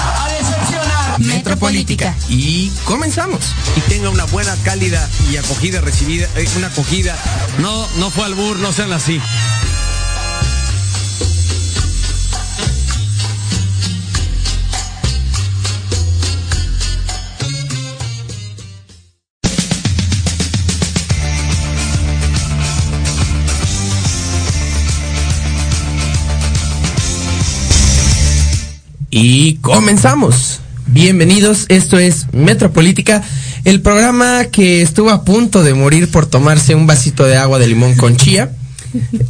decepcionar! Metropolítica. Y comenzamos. Y tenga una buena, cálida y acogida recibida, eh, una acogida. No, no fue albur, no sean así. Y comenzamos. Bienvenidos, esto es Metropolítica, el programa que estuvo a punto de morir por tomarse un vasito de agua de limón con chía.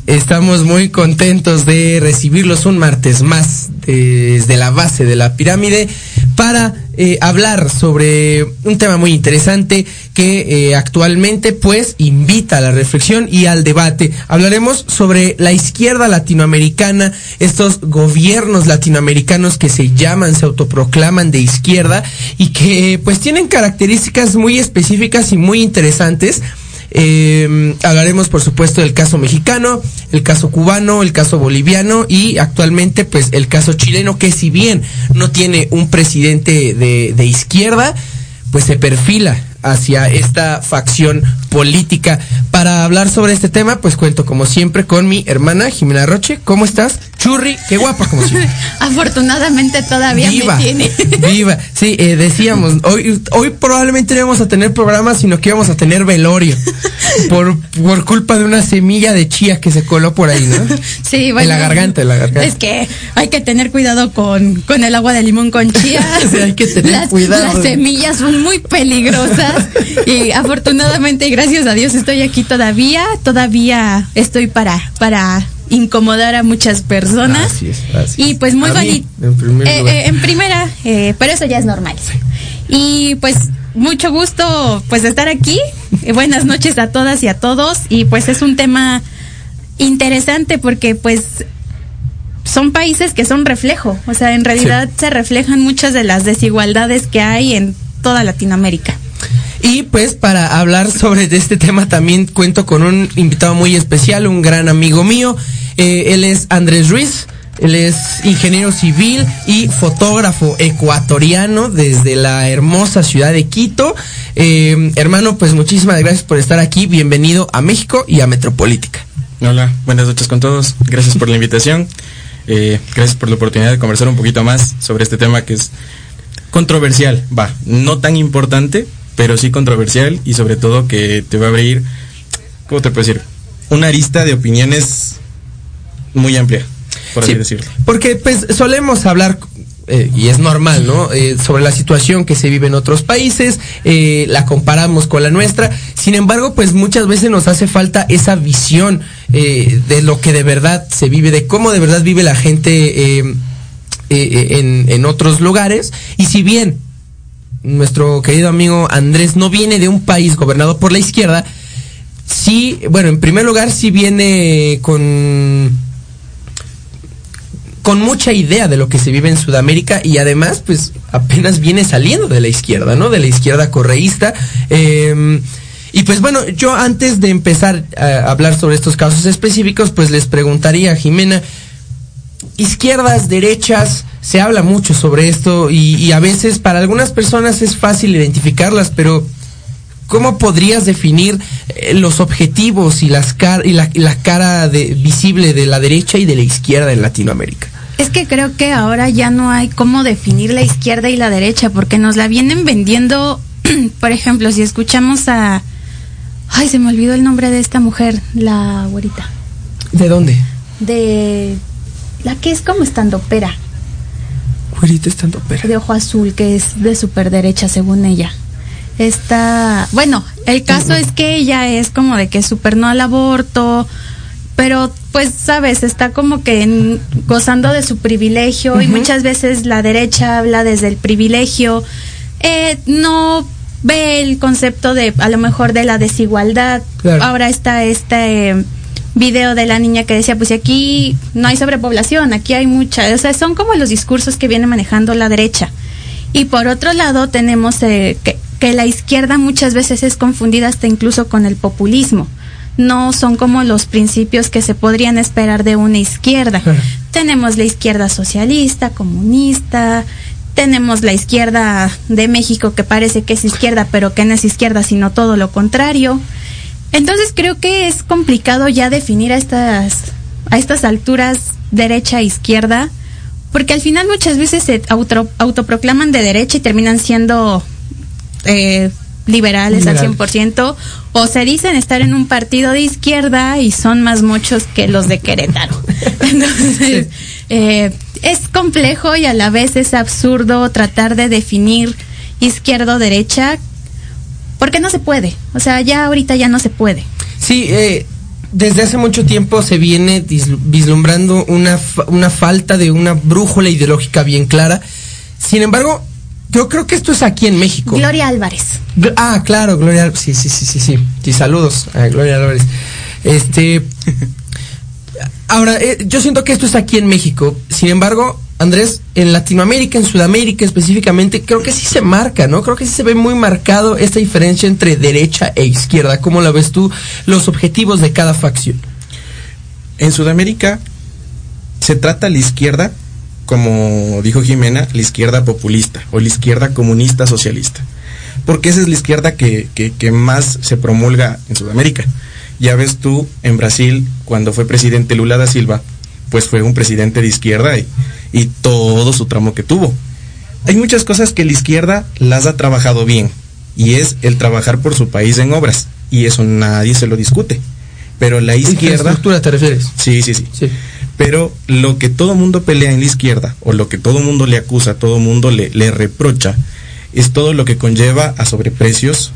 Estamos muy contentos de recibirlos un martes más desde la base de la pirámide para eh, hablar sobre un tema muy interesante que eh, actualmente pues invita a la reflexión y al debate. Hablaremos sobre la izquierda latinoamericana, estos gobiernos latinoamericanos que se llaman, se autoproclaman de izquierda y que pues tienen características muy específicas y muy interesantes eh, hablaremos, por supuesto, del caso mexicano, el caso cubano, el caso boliviano y actualmente, pues, el caso chileno, que si bien no tiene un presidente de, de izquierda, pues se perfila hacia esta facción política. Para hablar sobre este tema, pues cuento como siempre con mi hermana Jimena Roche. ¿Cómo estás? Churri, qué guapa como siempre. Afortunadamente todavía viva, me tiene. Viva, sí, eh, decíamos, hoy, hoy probablemente no íbamos a tener programa, sino que íbamos a tener velorio. por, por culpa de una semilla de chía que se coló por ahí, ¿no? Sí, bueno. En la garganta, en la garganta. Es que hay que tener cuidado con, con el agua de limón con chía. sí, hay que tener las, cuidado. Las semillas son muy peligrosas. Y afortunadamente, gracias a Dios, estoy aquí todavía. Todavía estoy para, para incomodar a muchas personas. Así es, así y pues muy bonito. en primer Eh, eh, en primera, eh, pero eso ya es normal. Y pues mucho gusto pues estar aquí. Eh, buenas noches a todas y a todos. Y pues es un tema interesante porque pues son países que son reflejo. O sea, en realidad se reflejan muchas de las desigualdades que hay en toda Latinoamérica. Y pues para hablar sobre este tema también cuento con un invitado muy especial, un gran amigo mío. Eh, él es Andrés Ruiz. Él es ingeniero civil y fotógrafo ecuatoriano desde la hermosa ciudad de Quito. Eh, hermano, pues muchísimas gracias por estar aquí. Bienvenido a México y a Metropolítica. Hola, buenas noches con todos. Gracias por la invitación. Eh, gracias por la oportunidad de conversar un poquito más sobre este tema que es controversial. Va, no tan importante, pero sí controversial y sobre todo que te va a abrir, ¿cómo te puedo decir? Una arista de opiniones muy amplia, por así Sí, decirlo. Porque pues solemos hablar, eh, y es normal, ¿no? Eh, sobre la situación que se vive en otros países, eh, la comparamos con la nuestra, sin embargo, pues muchas veces nos hace falta esa visión eh, de lo que de verdad se vive, de cómo de verdad vive la gente eh, en, en otros lugares, y si bien nuestro querido amigo Andrés no viene de un país gobernado por la izquierda, sí, bueno, en primer lugar sí viene con con mucha idea de lo que se vive en Sudamérica y además pues apenas viene saliendo de la izquierda, ¿no? De la izquierda correísta. Eh, y pues bueno, yo antes de empezar a hablar sobre estos casos específicos, pues les preguntaría a Jimena, izquierdas, derechas, se habla mucho sobre esto y, y a veces para algunas personas es fácil identificarlas, pero ¿cómo podrías definir eh, los objetivos y, las car y, la, y la cara de, visible de la derecha y de la izquierda en Latinoamérica? Es que creo que ahora ya no hay cómo definir la izquierda y la derecha, porque nos la vienen vendiendo, por ejemplo, si escuchamos a... Ay, se me olvidó el nombre de esta mujer, la güerita. ¿De dónde? De... La que es como estandopera, Güerita estando pera. de ojo azul, que es de super derecha según ella. Está... Bueno, el caso es que ella es como de que es súper no al aborto, pero pues sabes, está como que en- gozando de su privilegio y muchas veces la derecha habla desde el privilegio. eh, no ve el concepto de, a lo mejor, de la desigualdad. Claro. Ahora está este video de la niña que decía, pues aquí no hay sobrepoblación, aquí hay mucha, o sea, son como los discursos que viene manejando la derecha. Y por otro lado tenemos eh, que, que la izquierda muchas veces es confundida hasta incluso con el populismo. No son como los principios que se podrían esperar de una izquierda. tenemos la izquierda socialista, comunista, tenemos la izquierda de México que parece que es izquierda, pero que no es izquierda, sino todo lo contrario. Entonces creo que es complicado ya definir a estas, a estas alturas derecha e izquierda, porque al final muchas veces se auto, autoproclaman de derecha y terminan siendo eh, liberales Liberal. al 100%, o se dicen estar en un partido de izquierda y son más muchos que los de Querétaro. Entonces, eh, es complejo y a la vez es absurdo tratar de definir izquierda o derecha, porque no se puede. O sea, ya ahorita ya no se puede. Sí, eh, desde hace mucho tiempo se viene vislumbrando una, fa- una falta de una brújula ideológica bien clara. Sin embargo, yo creo que esto es aquí en México. Gloria Álvarez. Ah, claro, Gloria Sí, sí, sí, sí, sí. Sí, saludos a Gloria Álvarez. Este. Ahora, eh, yo siento que esto es aquí en México. Sin embargo, Andrés, en Latinoamérica, en Sudamérica específicamente, creo que sí se marca, ¿no? Creo que sí se ve muy marcado esta diferencia entre derecha e izquierda. ¿Cómo la ves tú? Los objetivos de cada facción. En Sudamérica se trata la izquierda, como dijo Jimena, la izquierda populista o la izquierda comunista socialista. Porque esa es la izquierda que, que- más se promulga en Sudamérica. Ya ves tú en Brasil, cuando fue presidente Lula da Silva, pues fue un presidente de izquierda y, y todo su tramo que tuvo. Hay muchas cosas que la izquierda las ha trabajado bien y es el trabajar por su país en obras y eso nadie se lo discute. Pero la izquierda... Infraestructura, ¿te refieres? Sí, sí, sí. Sí. Pero lo que todo mundo pelea en la izquierda, o lo que todo mundo le acusa, todo mundo le, le reprocha, es todo lo que conlleva a sobreprecios,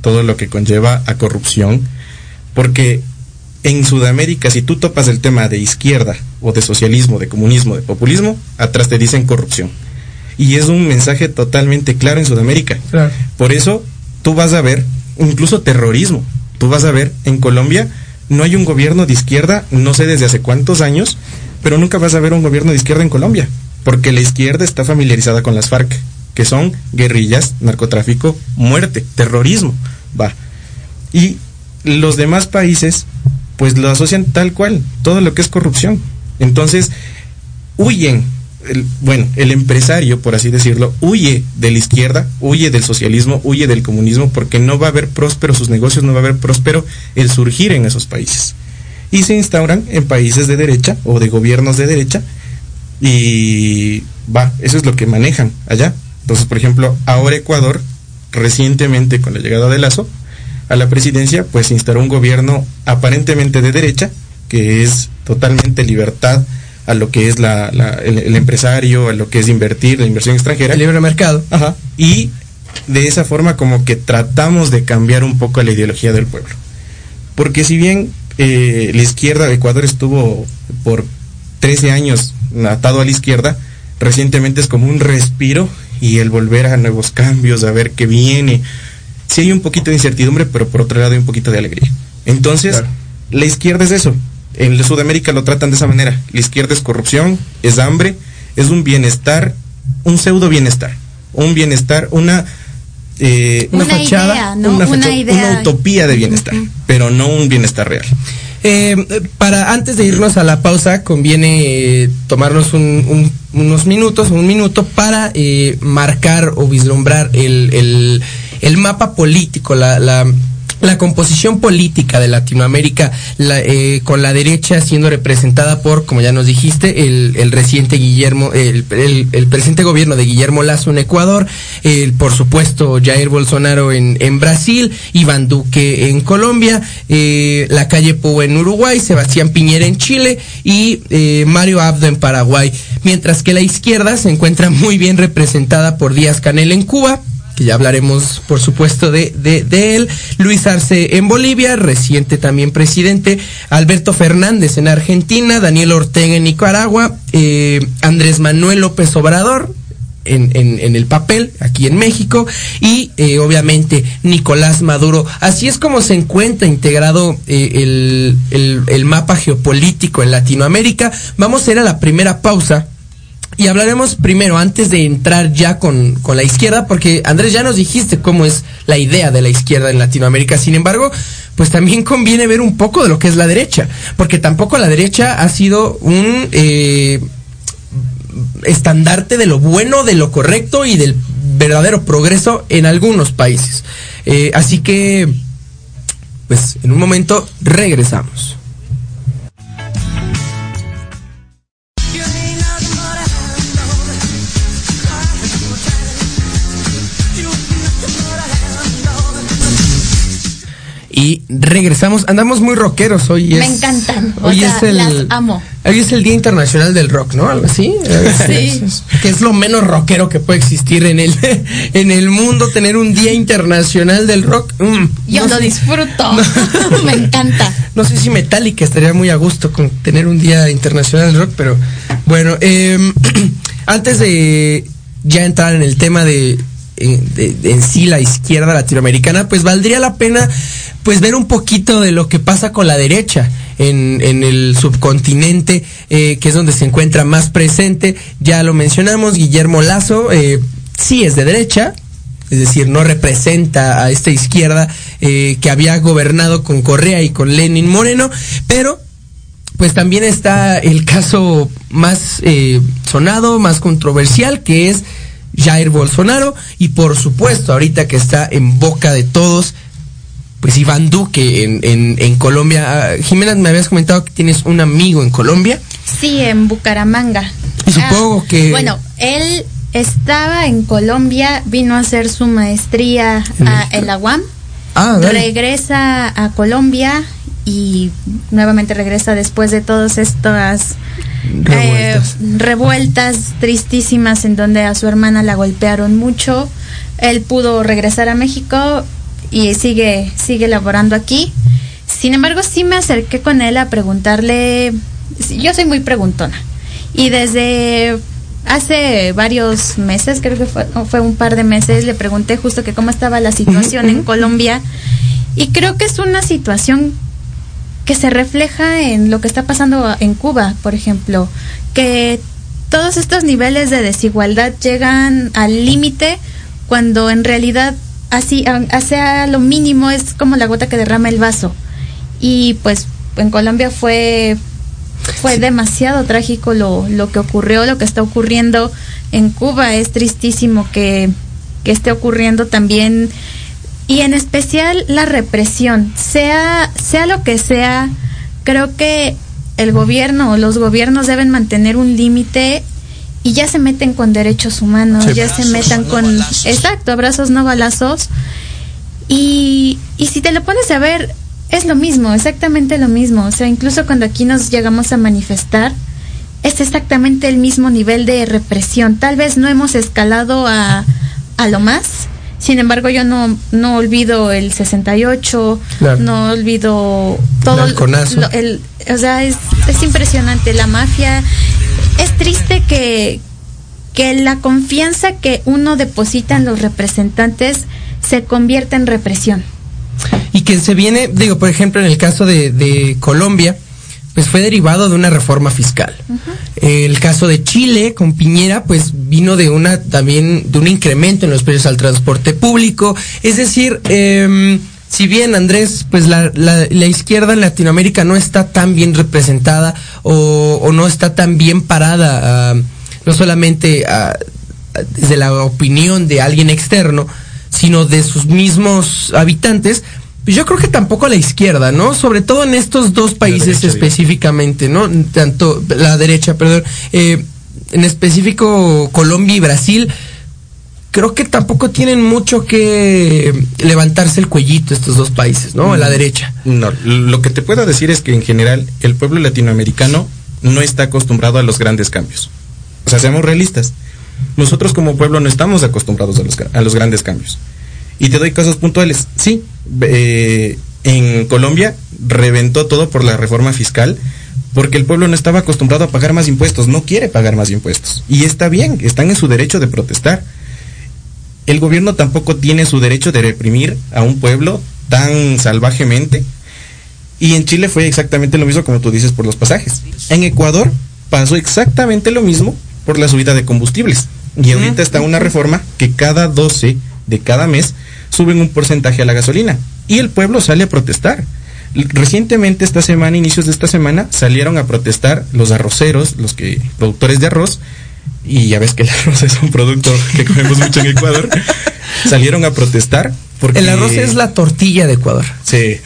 todo lo que conlleva a corrupción, porque en Sudamérica, si tú topas el tema de izquierda, o de socialismo, de comunismo, de populismo, atrás te dicen corrupción. Y es un mensaje totalmente claro en Sudamérica. Claro. Por eso tú vas a ver incluso terrorismo. Tú vas a ver en Colombia no hay un gobierno de izquierda, no sé desde hace cuántos años, pero nunca vas a ver un gobierno de izquierda en Colombia, porque la izquierda está familiarizada con las FARC, que son guerrillas, narcotráfico, muerte, terrorismo, va. Y los demás países pues lo asocian tal cual, todo lo que es corrupción. Entonces, huyen el- bueno, el empresario, por así decirlo, huye de la izquierda, huye del socialismo, huye del comunismo, porque no va a haber próspero sus negocios, no va a haber próspero el surgir en esos países. Y se instauran en países de derecha o de gobiernos de derecha, y va, eso es lo que manejan allá. Entonces, por ejemplo, ahora Ecuador, recientemente con la llegada de Lazo a la presidencia, pues instauró un gobierno aparentemente de derecha, que es totalmente libertad a lo que es la, la- el, el empresario, a lo que es invertir, la inversión extranjera. El libre mercado. Ajá. Y de esa forma como que tratamos de cambiar un poco la ideología del pueblo. Porque si bien eh, la izquierda de Ecuador estuvo por 13 años atado a la izquierda, recientemente es como un respiro y el volver a nuevos cambios, a ver qué viene. Sí hay un poquito de incertidumbre, pero por otro lado hay un poquito de alegría. Entonces, Claro. la izquierda es eso. En Sudamérica lo tratan de esa manera. La izquierda es corrupción, es hambre, es un bienestar, un pseudo bienestar. Un bienestar, una... eh, Una idea, ¿no? una, idea. una utopía de bienestar, pero no un bienestar real. Eh, para antes de irnos a la pausa, conviene eh, tomarnos un- un- unos minutos, un minuto para eh, marcar o vislumbrar el, el- el mapa político, la, la- la composición política de Latinoamérica, la, eh, con la derecha siendo representada por, como ya nos dijiste, el, el reciente Guillermo, el, el- presente gobierno de Guillermo Lazo en Ecuador, el, por supuesto Jair Bolsonaro en, en Brasil, Iván Duque en Colombia, eh, la calle Pou en Uruguay, Sebastián Piñera en Chile y eh, Mario Abdo en Paraguay, mientras que la izquierda se encuentra muy bien representada por Díaz Canel en Cuba, que ya hablaremos por supuesto de, de, él, Luis Arce en Bolivia, reciente también presidente, Alberto Fernández en Argentina, Daniel Ortega en Nicaragua, eh, Andrés Manuel López Obrador en, en, en el papel aquí en México y eh, obviamente Nicolás Maduro. Así es como se encuentra integrado eh, el, el, el mapa geopolítico en Latinoamérica. Vamos a ir a la primera pausa. Y hablaremos primero, antes de entrar ya con, con, la izquierda, porque Andrés ya nos dijiste cómo es la idea de la izquierda en Latinoamérica. Sin embargo, pues también conviene ver un poco de lo que es la derecha, porque tampoco la derecha ha sido un eh, estandarte de lo bueno, de lo correcto y del verdadero progreso en algunos países. Eh, así que, pues en un momento regresamos. Y regresamos, andamos muy rockeros hoy. Es, Me encantan. Hoy o sea, es el, las amo. Hoy es el Día Internacional del Rock, ¿no? Algo así. Sí. que es lo menos rockero que puede existir en el, en el mundo, tener un Día Internacional del Rock. Mm, Yo no lo sé. disfruto. No. Me encanta. No sé si Metallica estaría muy a gusto con tener un Día Internacional del Rock, pero bueno, eh, antes de ya entrar en el tema de, de, de, en sí la izquierda latinoamericana, pues valdría la pena pues ver un poquito de lo que pasa con la derecha en, en el subcontinente, eh, que es donde se encuentra más presente. Ya lo mencionamos, Guillermo Lazo, eh, sí es de derecha, es decir, no representa a esta izquierda eh, que había gobernado con Correa y con Lenin Moreno, pero pues también está el caso más eh, sonado, más controversial, que es Jair Bolsonaro, y por supuesto, ahorita que está en boca de todos, pues Iván Duque en, en, en Colombia. Uh, Jimena, me habías comentado que tienes un amigo en Colombia. Sí, en Bucaramanga. Y supongo Ah, que... Bueno, él estaba en Colombia, vino a hacer su maestría a, en la UAM, ah, regresa a Colombia y nuevamente regresa después de todas estas revueltas. Eh, revueltas tristísimas en donde a su hermana la golpearon mucho. Él pudo regresar a México y sigue sigue laborando aquí. Sin embargo, sí me acerqué con él a preguntarle, yo soy muy preguntona. Y desde hace varios meses, creo que fue, fue un par de meses, le pregunté justo que cómo estaba la situación en Colombia. Y creo que es una situación que se refleja en lo que está pasando en Cuba, por ejemplo, que todos estos niveles de desigualdad llegan al límite cuando en realidad así sea lo mínimo es como la gota que derrama el vaso. Y pues en Colombia fue fue sí. demasiado trágico lo, lo que ocurrió lo que está ocurriendo en Cuba. Es tristísimo que, que esté ocurriendo también y en especial la represión. Sea sea lo que sea creo que el gobierno o los gobiernos deben mantener un límite y ya se meten con derechos humanos, sí, ya se metan no con balazos. exacto, abrazos no balazos. Y, y si te lo pones a ver, es lo mismo, exactamente lo mismo. O sea, incluso cuando aquí nos llegamos a manifestar, es exactamente el mismo nivel de represión. Tal vez no hemos escalado a, a lo más. Sin embargo, yo no, no olvido el 68, claro. no olvido todo el, el o sea, es, es impresionante la mafia es triste que, que la confianza que uno deposita en los representantes se convierta en represión. Y que se viene, digo, por ejemplo, en el caso de, de Colombia, pues fue derivado de una reforma fiscal. Uh -huh. El caso de Chile con Piñera, pues vino de una también de un incremento en los precios al transporte público. Es decir, eh, si bien Andrés, pues la, la, la, izquierda en Latinoamérica no está tan bien representada o, o no está tan bien parada, uh, no solamente uh, desde la opinión de alguien externo, sino de sus mismos habitantes, pues yo creo que tampoco la izquierda, ¿no? Sobre todo en estos dos países derecha, específicamente, ¿no? Tanto la derecha, perdón, eh, en específico Colombia y Brasil, creo que tampoco tienen mucho que levantarse el cuellito estos dos países, ¿no? A la derecha. No, lo que te puedo decir es que en general el pueblo latinoamericano no está acostumbrado a los grandes cambios. O sea, seamos realistas. Nosotros como pueblo no estamos acostumbrados a los, a los grandes cambios. Y te doy casos puntuales. Sí, eh, en Colombia reventó todo por la reforma fiscal, porque el pueblo no estaba acostumbrado a pagar más impuestos, no quiere pagar más impuestos. Y está bien, están en su derecho de protestar. El gobierno tampoco tiene su derecho de reprimir a un pueblo tan salvajemente. Y en Chile fue exactamente lo mismo como tú dices por los pasajes. En Ecuador pasó exactamente lo mismo por la subida de combustibles. Y ahorita está una reforma que cada 12 de cada mes suben un porcentaje a la gasolina. Y el pueblo sale a protestar. Recientemente, esta semana, inicios de esta semana, salieron a protestar los arroceros, los que productores de arroz, y ya ves que el arroz es un producto que comemos mucho en Ecuador, salieron a protestar porque... El arroz es la tortilla de Ecuador. Sí.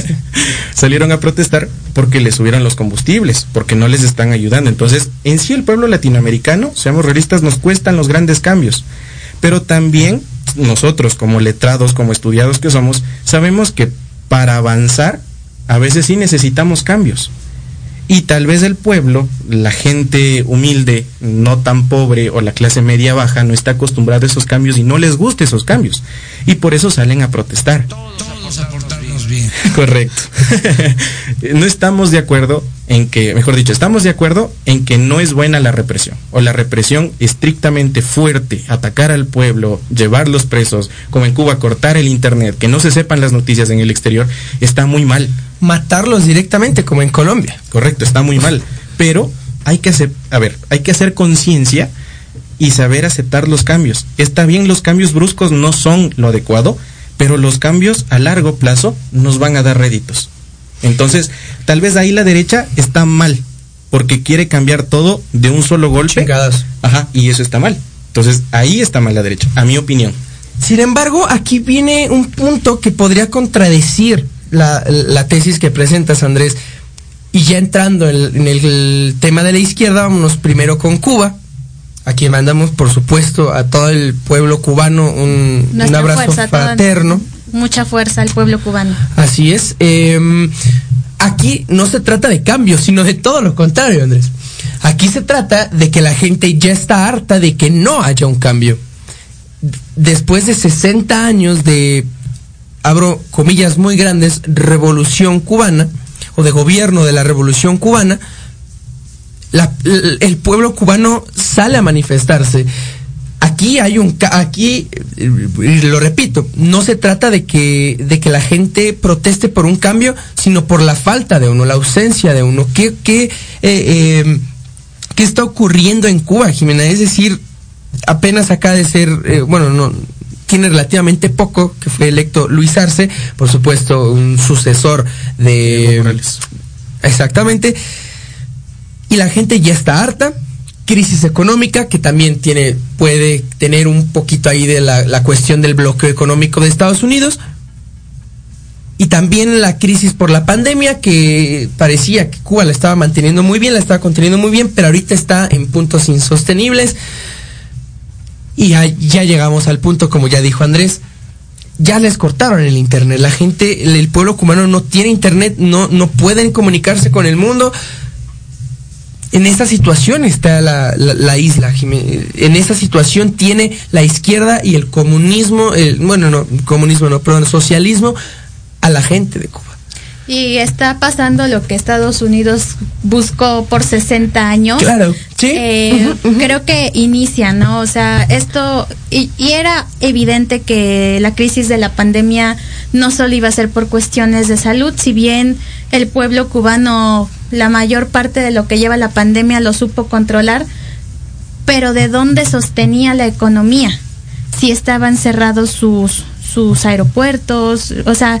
salieron a protestar porque les subieron los combustibles, porque no les están ayudando. Entonces, en sí el pueblo latinoamericano, seamos realistas, nos cuestan los grandes cambios. Pero también nosotros como letrados, como estudiados que somos, sabemos que para avanzar a veces sí necesitamos cambios. Y tal vez el pueblo, la gente humilde, no tan pobre o la clase media baja no está acostumbrada a esos cambios y no les gusta esos cambios. Y por eso salen a protestar. Bien. Correcto. no estamos de acuerdo en que, mejor dicho, estamos de acuerdo en que no es buena la represión. O la represión estrictamente fuerte, atacar al pueblo, llevarlos presos, como en Cuba, cortar el internet, que no se sepan las noticias en el exterior, está muy mal. Matarlos directamente, como en Colombia. Correcto, está muy mal. Pero hay que hacer, a ver, hay que hacer conciencia y saber aceptar los cambios. Está bien, los cambios bruscos no son lo adecuado, pero los cambios a largo plazo nos van a dar réditos. Entonces, tal vez ahí la derecha está mal, porque quiere cambiar todo de un solo golpe. Chingadas. Ajá, y eso está mal. Entonces, ahí está mal la derecha, a mi opinión. Sin embargo, aquí viene un punto que podría contradecir la, la tesis que presentas, Andrés. Y ya entrando en, en el, tema de la izquierda, vámonos primero con Cuba, a quien mandamos, por supuesto, a todo el pueblo cubano un, un abrazo fuerza, toda- fraterno. Mucha fuerza al pueblo cubano. Así es. eh, aquí no se trata de cambio, sino de todo lo contrario, Andrés. Aquí se trata de que la gente ya está harta de que no haya un cambio. Después de 60 años de, abro comillas muy grandes, revolución cubana, o de gobierno de la revolución cubana, la- el pueblo cubano sale a manifestarse. Aquí hay un aquí lo repito, no se trata de que de que la gente proteste por un cambio, sino por la falta de uno, la ausencia de uno. ¿Qué qué eh, eh, qué está ocurriendo en Cuba, Jimena? Es decir, apenas acaba de ser eh, bueno, no tiene relativamente poco que fue electo Luis Arce, por supuesto, un sucesor de Morales. Exactamente. Y la gente ya está harta. Crisis económica que también tiene, puede tener un poquito ahí de la, la cuestión del bloqueo económico de Estados Unidos. Y también la crisis por la pandemia que parecía que Cuba la estaba manteniendo muy bien, la estaba conteniendo muy bien, pero ahorita está en puntos insostenibles. Y ya, ya llegamos al punto, como ya dijo Andrés, ya les cortaron el internet. La gente, el, pueblo cubano no tiene internet, no, no pueden comunicarse con el mundo. En esa situación está la, la, la isla. En esa situación tiene la izquierda y el comunismo, el, bueno, no, comunismo no, perdón, socialismo a la gente de Cuba. Y está pasando lo que Estados Unidos buscó por 60 años. Claro, sí. Eh, Creo que inicia, ¿no? O sea, esto, y, y era evidente que la crisis de la pandemia no solo iba a ser por cuestiones de salud, si bien el pueblo cubano, la mayor parte de lo que lleva la pandemia lo supo controlar, pero ¿de dónde sostenía la economía? Si estaban cerrados sus, sus aeropuertos, o sea,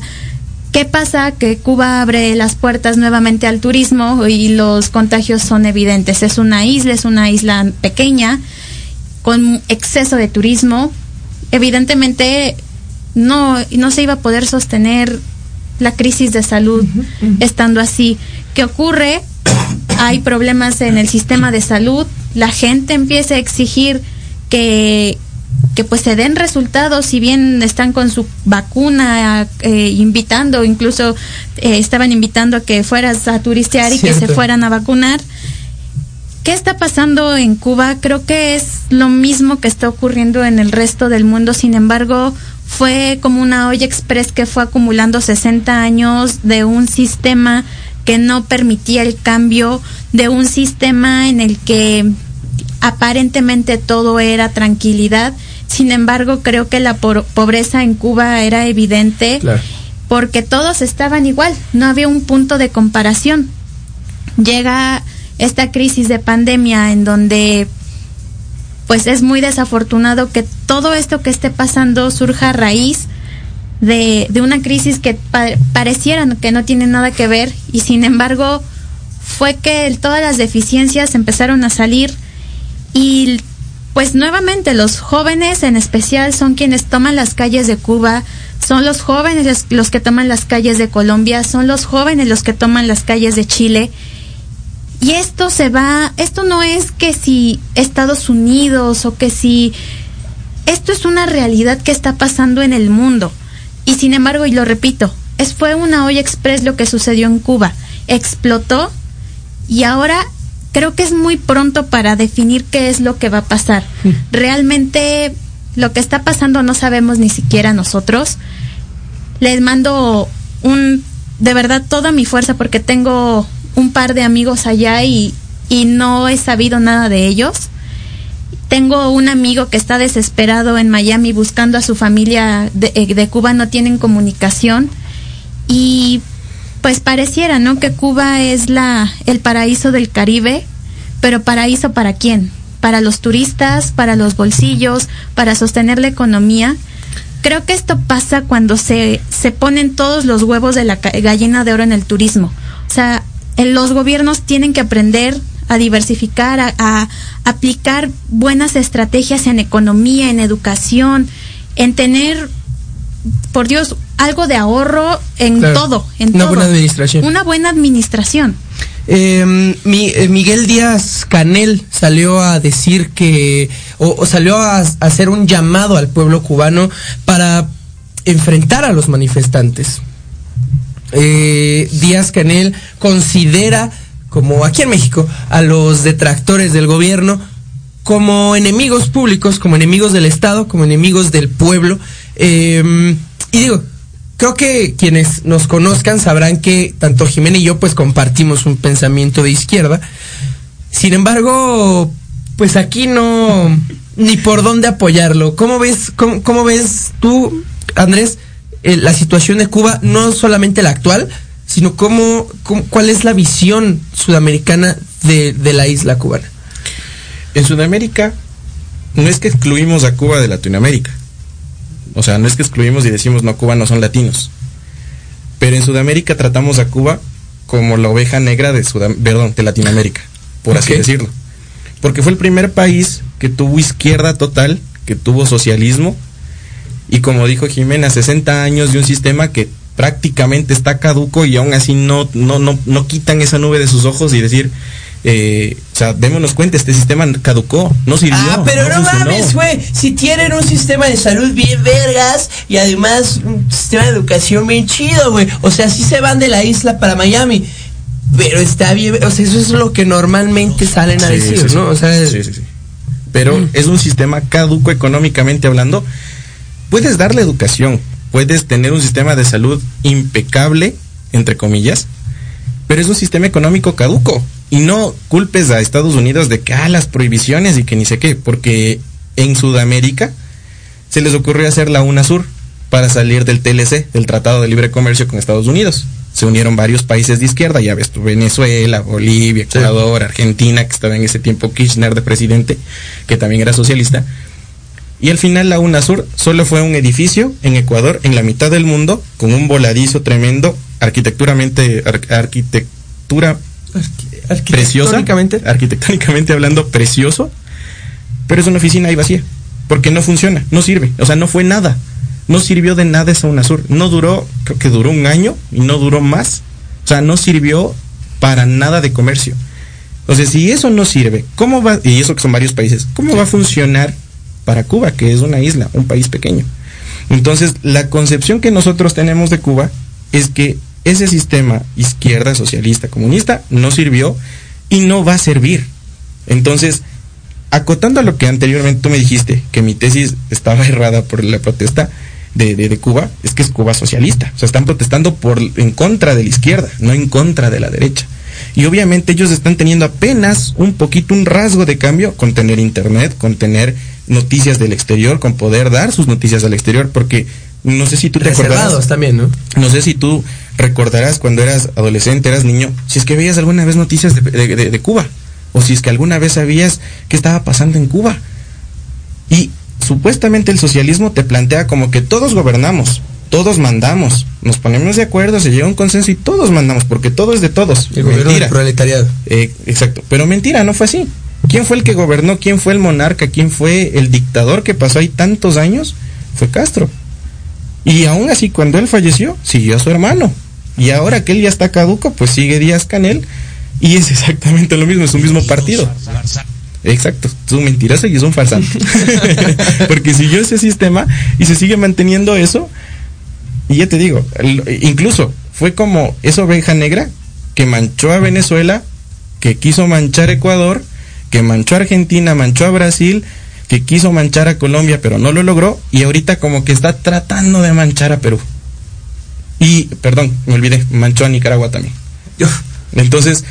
¿Qué pasa? Que Cuba abre las puertas nuevamente al turismo y los contagios son evidentes. Es una isla, es una isla pequeña, con exceso de turismo. Evidentemente no, no se iba a poder sostener la crisis de salud estando así. ¿Qué ocurre? Hay problemas en el sistema de salud, la gente empieza a exigir que, que pues se den resultados, si bien están con su vacuna eh, invitando, incluso eh, estaban invitando a que fueras a turistear y que se fueran a vacunar. ¿Qué está pasando en Cuba? Creo que es lo mismo que está ocurriendo en el resto del mundo, sin embargo, fue como una olla express que fue acumulando 60 años de un sistema que no permitía el cambio de un sistema en el que aparentemente todo era tranquilidad. Sin embargo, creo que la pobreza en Cuba era evidente porque todos estaban igual, no había un punto de comparación. Llega esta crisis de pandemia en donde pues es muy desafortunado que todo esto que esté pasando surja a raíz de, de una crisis que pareciera que no tiene nada que ver y sin embargo fue que todas las deficiencias empezaron a salir y pues nuevamente los jóvenes en especial son quienes toman las calles de Cuba, son los jóvenes los que toman las calles de Colombia, son los jóvenes los que toman las calles de Chile y esto se va, esto no es que si Estados Unidos o que si, esto es una realidad que está pasando en el mundo. Y sin embargo, y lo repito, es, fue una olla express lo que sucedió en Cuba. Explotó y ahora creo que es muy pronto para definir qué es lo que va a pasar. Mm. Realmente lo que está pasando no sabemos ni siquiera nosotros. Les mando un, de verdad, toda mi fuerza porque tengo un par de amigos allá y, y no he sabido nada de ellos. Tengo un amigo que está desesperado en Miami buscando a su familia de, eh, de, Cuba, no tienen comunicación y pues pareciera, ¿no? Que Cuba es la el paraíso del Caribe, pero paraíso para quién? Para los turistas, para los bolsillos, para sostener la economía. Creo que esto pasa cuando se, se ponen todos los huevos de la gallina de oro en el turismo. O sea, los gobiernos tienen que aprender a diversificar, a, aplicar buenas estrategias en economía, en educación, en tener, por Dios, algo de ahorro en todo, en una buena administración. Una buena administración. Em, eh, Miguel Díaz Canel salió a decir que, o, salió a, hacer un llamado al pueblo cubano para enfrentar a los manifestantes eh, Díaz Canel considera, como aquí en México, a los detractores del gobierno como enemigos públicos, como enemigos del Estado, como enemigos del pueblo. Em, y digo, creo que quienes nos conozcan sabrán que tanto Jiménez y yo pues compartimos un pensamiento de izquierda. Sin embargo, pues aquí no, ni por dónde apoyarlo. ¿Cómo ves, cómo ves tú, Andrés, eh, la situación de Cuba, no solamente la actual, sino cómo, cuál es la visión sudamericana de, de, la isla cubana. En Sudamérica no es que excluimos a Cuba de Latinoamérica. O sea, no es que excluimos y decimos no, Cuba no son latinos. Pero en Sudamérica tratamos a Cuba como la oveja negra de, perdón, de Latinoamérica, por así decirlo. Porque fue el primer país que tuvo izquierda total, que tuvo socialismo y como dijo Jimena, 60 años de un sistema que prácticamente está caduco y aún así no, no, no, no quitan esa nube de sus ojos y decir, eh, o sea, démonos cuenta, este sistema caducó, no sirvió. Ah, pero no, mames, güey, si tienen un sistema de salud bien vergas y además un sistema de educación bien chido, güey. O sea, sí se van de la isla para Miami. Pero está bien, o sea, eso es lo que normalmente salen a decir, ¿no? O sea, sí, sí, sí. Pero mm. es un sistema caduco económicamente hablando puedes darle educación, puedes tener un sistema de salud impecable, entre comillas, pero es un sistema económico caduco. Y no culpes a Estados Unidos de que, ah, las prohibiciones y que ni sé qué, porque en Sudamérica se les ocurrió hacer la UNASUR para salir del TLC, del Tratado de Libre Comercio con Estados Unidos. Se unieron varios países de izquierda, ya ves, Venezuela, Bolivia, Ecuador, Argentina, que estaba en ese tiempo Kirchner de presidente, que también era socialista y al final la UNASUR solo fue un edificio en Ecuador, en la mitad del mundo, con un voladizo tremendo, arquitecturamente, arquitectura preciosa, arquitectónicamente hablando precioso, pero es una oficina ahí vacía, porque no funciona, no sirve, o sea, no fue nada, no sirvió de nada esa UNASUR, no duró, creo que duró un año y no duró más, o sea, no sirvió para nada de comercio. Entonces, si eso no sirve, ¿cómo va, y eso que son varios países, cómo va a funcionar para Cuba, que es una isla, un país pequeño. Entonces, la concepción que nosotros tenemos de Cuba es que ese sistema izquierda, socialista, comunista, no sirvió y no va a servir. Entonces, acotando a lo que anteriormente tú me dijiste, que mi tesis estaba errada por la protesta, de, de, de, Cuba es que es Cuba socialista. O sea, están protestando por en contra de la izquierda, no en contra de la derecha. Y obviamente ellos están teniendo apenas un poquito un rasgo de cambio con tener internet, con tener noticias del exterior, con poder dar sus noticias al exterior, porque no sé si tú te acordarás. también, ¿no? No sé si tú recordarás cuando eras adolescente, eras niño, si es que veías alguna vez noticias de, de, de, de Cuba, o si es que alguna vez sabías qué estaba pasando en Cuba. Y supuestamente el socialismo te plantea como que todos gobernamos, todos mandamos, nos ponemos de acuerdo, se llega a un consenso y todos mandamos, porque todo es de todos. El gobierno del proletariado. Eh, exacto, pero mentira, no fue así. ¿Quién fue el que gobernó? ¿Quién fue el monarca? ¿Quién fue el dictador que pasó ahí tantos años? Fue Castro. Y aún así, cuando él falleció, siguió a su hermano. Y ahora que él ya está caduco, pues sigue Díaz Canel. Y es exactamente lo mismo, es un mismo partido. Exacto, es un mentiroso y es un farsante. Porque siguió ese sistema y se sigue manteniendo eso. Y ya te digo, incluso fue como esa oveja negra que manchó a Venezuela, que quiso manchar a Ecuador, que manchó a Argentina, manchó a Brasil, que quiso manchar a Colombia, pero no lo logró, y ahorita como que está tratando de manchar a Perú. Y, perdón, me olvidé, manchó a Nicaragua también. Entonces,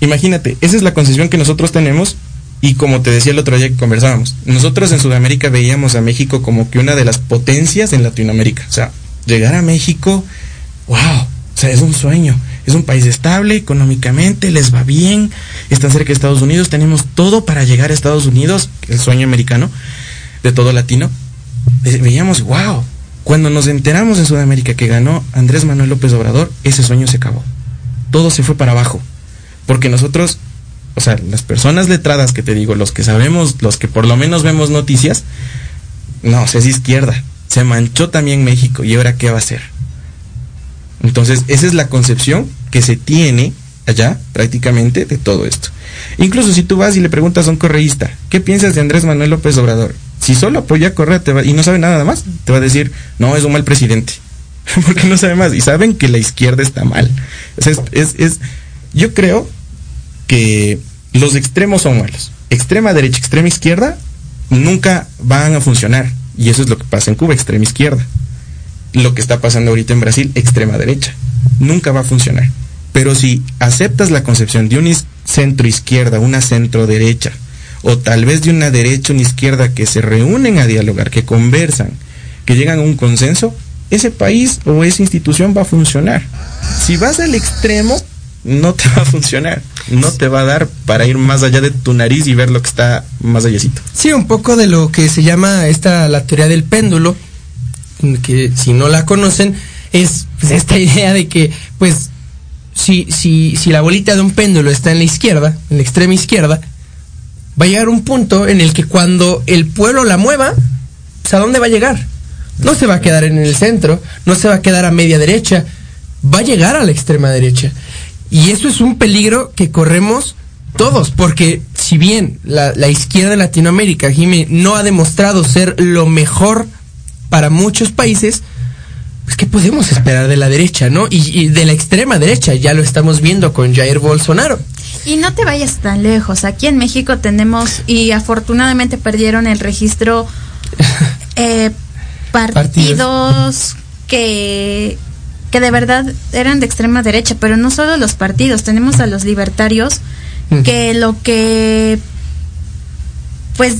imagínate, esa es la concesión que nosotros tenemos y como te decía el otro día que conversábamos, nosotros en Sudamérica veíamos a México como que una de las potencias en Latinoamérica. O sea, llegar a México, wow, o sea, es un sueño. Es un país estable económicamente, les va bien, están cerca de Estados Unidos, tenemos todo para llegar a Estados Unidos, el sueño americano, de todo latino. Veíamos, wow, cuando nos enteramos en Sudamérica que ganó Andrés Manuel López Obrador, ese sueño se acabó. Todo se fue para abajo. Porque nosotros o sea, las personas letradas que te digo, los que sabemos, los que por lo menos vemos noticias, no, es izquierda. Se manchó también México y ahora qué va a hacer. Entonces, esa es la concepción que se tiene allá prácticamente de todo esto. Incluso si tú vas y le preguntas a un correísta, ¿qué piensas de Andrés Manuel López Obrador? Si solo apoya a Correa y no sabe nada más, te va a decir, no, es un mal presidente. Porque no sabe más. Y saben que la izquierda está mal. Yo creo que los extremos son malos. Extrema derecha, extrema izquierda, nunca van a funcionar. Y eso es lo que pasa en Cuba, extrema izquierda. Lo que está pasando ahorita en Brasil, extrema derecha. Nunca va a funcionar. Pero si aceptas la concepción de una centro izquierda, una centro derecha, o tal vez de una derecha, una izquierda que se reúnen a dialogar, que conversan, que llegan a un consenso, ese país o esa institución va a funcionar. Si vas al extremo, no te va a funcionar. No te va a dar para ir más allá de tu nariz y ver lo que está más allácito. Sí, un poco de lo que se llama esta la teoría del péndulo, que si no la conocen, es pues, esta idea de que, pues, si, si, si la bolita de un péndulo está en la izquierda, en la extrema izquierda, va a llegar un punto en el que cuando el pueblo la mueva, ¿a dónde va a llegar? No se va a quedar en el centro, no se va a quedar a media derecha, va a llegar a la extrema derecha. Y eso es un peligro que corremos todos, porque si bien la, izquierda de Latinoamérica, Jimmy, no ha demostrado ser lo mejor para muchos países, pues ¿qué podemos esperar de la derecha, no? Y, de la extrema derecha, ya lo estamos viendo con Jair Bolsonaro. Y no te vayas tan lejos, aquí en México tenemos, y afortunadamente perdieron el registro, eh, partidos que que de verdad eran de extrema derecha, pero no solo los partidos, tenemos a los libertarios que lo que pues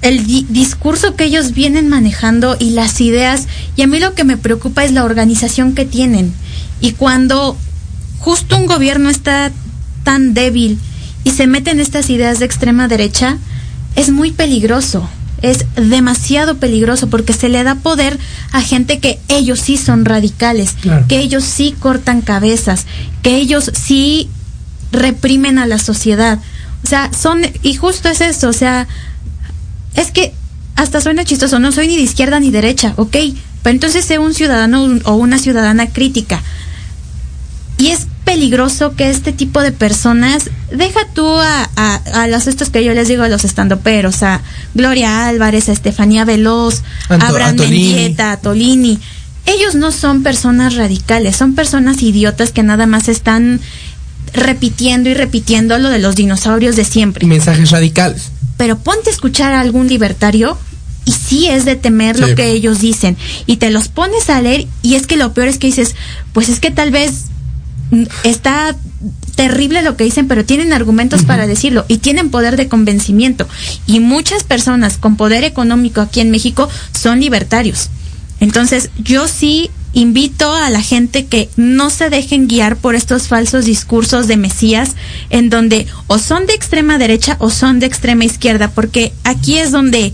el discurso que ellos vienen manejando y las ideas, y a mí lo que me preocupa es la organización que tienen. Y cuando justo un gobierno está tan débil y se meten estas ideas de extrema derecha, es muy peligroso es demasiado peligroso porque se le da poder a gente que ellos sí son radicales, que ellos sí cortan cabezas, que ellos sí reprimen a la sociedad. O sea, son, y justo es eso, o sea, es que hasta suena chistoso, no soy ni de izquierda ni derecha, ok, pero entonces sé un ciudadano o una ciudadana crítica. Y es peligroso que este tipo de personas, deja tú a, a, los estos que yo les digo a los estandoperos, a Gloria Álvarez, a Estefanía Veloz, a Abraham Mendieta, Tolini, ellos no son personas radicales, son personas idiotas que nada más están repitiendo y repitiendo lo de los dinosaurios de siempre. Mensajes radicales. Pero ponte a escuchar a algún libertario y sí es de temer Sí. lo que ellos dicen. Y te los pones a leer y es que lo peor es que dices, pues es que tal vez está terrible lo que dicen, pero tienen argumentos para decirlo y tienen poder de convencimiento. Y muchas personas con poder económico aquí en México son libertarios. Entonces, yo sí invito a la gente que no se dejen guiar por estos falsos discursos de Mesías, en donde o son de extrema derecha o son de extrema izquierda, porque aquí es donde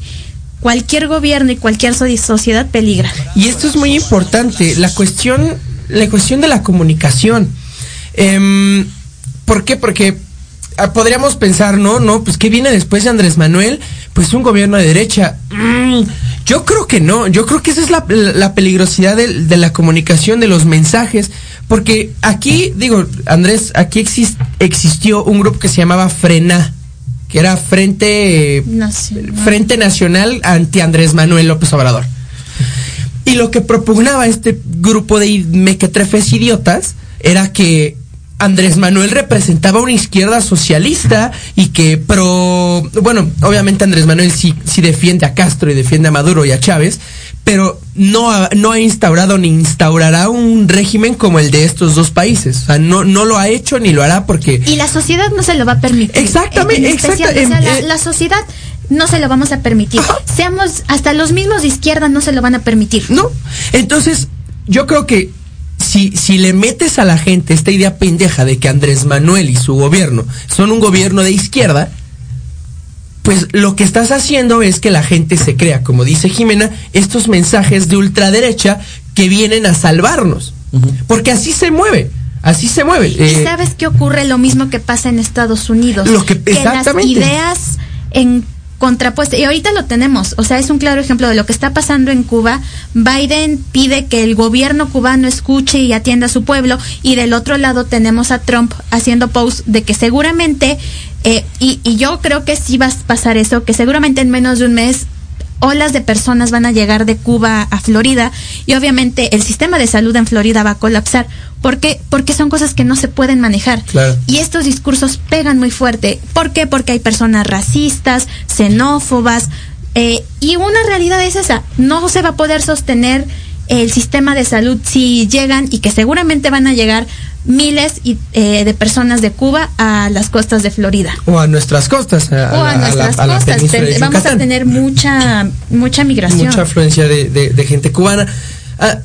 cualquier gobierno y cualquier so- sociedad peligra. Y esto es muy importante, la cuestión, la cuestión de la comunicación. Em, ¿Por qué? Porque ah, podríamos pensar, no, no, pues ¿qué viene después de Andrés Manuel? Pues un gobierno de derecha. Mm, yo creo que no, yo creo que esa es la, la- peligrosidad del- de, la comunicación, de los mensajes, porque aquí, digo, Andrés, aquí exis- existió un grupo que se llamaba Frena, que era Frente, Nacional. Frente Nacional anti Andrés Manuel López Obrador. Y lo que propugnaba este grupo de mequetrefes idiotas era que Andrés Manuel representaba una izquierda socialista y que pro... Bueno, obviamente Andrés Manuel sí, sí defiende a Castro y defiende a Maduro y a Chávez, pero no ha, no ha instaurado ni instaurará un régimen como el de estos dos países. O sea, no, no lo ha hecho ni lo hará porque... Y la sociedad no se lo va a permitir. Exactamente, En especial, exacta- o sea, la, eh. la sociedad no se lo vamos a permitir. Seamos, hasta los mismos de izquierda no se lo van a permitir. No. Entonces, yo creo que si, si le metes a la gente esta idea pendeja de que Andrés Manuel y su gobierno son un gobierno de izquierda, pues lo que estás haciendo es que la gente se crea, como dice Jimena, estos mensajes de ultraderecha que vienen a salvarnos. Porque así se mueve, así se mueve. ¿Y Eh, sabes qué ocurre? Lo mismo que pasa en Estados Unidos. Lo que- las exactamente. ideas en contrapuesta, y ahorita lo tenemos, o sea, es un claro ejemplo de lo que está pasando en Cuba. Biden pide que el gobierno cubano escuche y atienda a su pueblo, y del otro lado tenemos a Trump haciendo post de que seguramente, eh, y, y yo creo que sí va a pasar eso, que seguramente en menos de un mes olas de personas van a llegar de Cuba a Florida y obviamente el sistema de salud en Florida va a colapsar. ¿Por qué? Porque son cosas que no se pueden manejar. Claro. Y estos discursos pegan muy fuerte. ¿Por qué? Porque hay personas racistas, xenófobas. eh, y una realidad es esa. No se va a poder sostener el sistema de salud si llegan y que seguramente van a llegar miles y, eh, de personas de Cuba a las costas de Florida o a nuestras costas. A, o a, nuestras la costas. Ten- vamos a tener mucha mucha migración. mucha afluencia de, de- de gente cubana. Ah,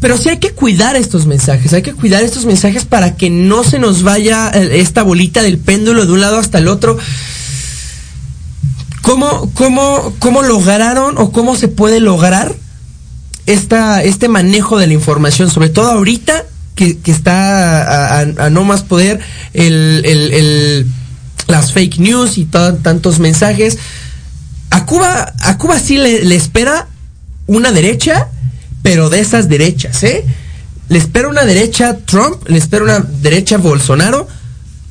pero sí hay que cuidar estos mensajes, hay que cuidar estos mensajes para que no se nos vaya eh, esta bolita del péndulo de un lado hasta el otro. ¿Cómo, cómo, cómo lograron o cómo se puede lograr esta, este manejo de la información? Sobre todo ahorita que, está a, no más poder el, el- las fake news y to- tantos mensajes. A Cuba, a Cuba sí le, le espera una derecha, pero de esas derechas, ¿eh? Le espera una derecha Trump, le espera una derecha Bolsonaro,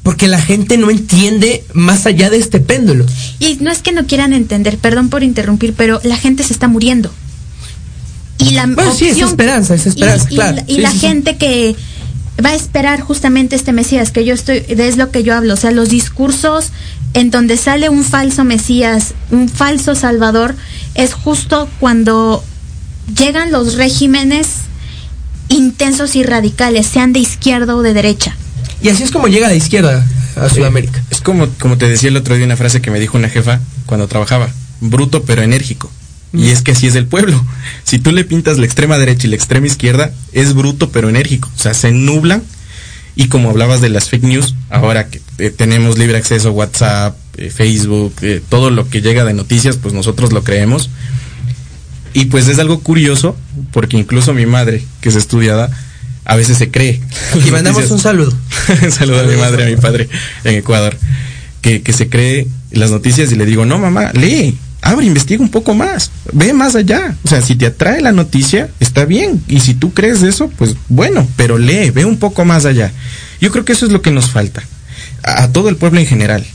porque la gente no entiende más allá de este péndulo. Y no es que no quieran entender, perdón por interrumpir, pero la gente se está muriendo. Y la Bueno, sí, es opción- esperanza, es esperanza, y, claro. la- y Sí, la sí, sí. gente que va a esperar justamente este Mesías, que yo estoy, es lo que yo hablo, o sea, los discursos en donde sale un falso Mesías, un falso Salvador, es justo cuando llegan los regímenes intensos y radicales, sean de izquierda o de derecha. Y así es como llega la izquierda a Sudamérica. Es como, como te decía el otro día una frase que me dijo una jefa cuando trabajaba, bruto pero enérgico. Y es que así es el pueblo. Si tú le pintas la extrema derecha y la extrema izquierda, es bruto pero enérgico. O sea, se nublan. Y como hablabas de las fake news, ahora que eh, tenemos libre acceso a WhatsApp, eh, Facebook, eh, todo lo que llega de noticias, pues nosotros lo creemos. Y pues es algo curioso, porque incluso mi madre, que es estudiada, a veces se cree. Y mandamos un saludo. Saludo a mi madre, a mi padre en Ecuador, que, que se cree las noticias y le digo, no mamá, lee, abre, investiga un poco más, ve más allá. O sea, si te atrae la noticia, está bien. Y si tú crees eso, pues bueno, pero lee, ve un poco más allá. Yo creo que eso es lo que nos falta, a, todo el pueblo en general.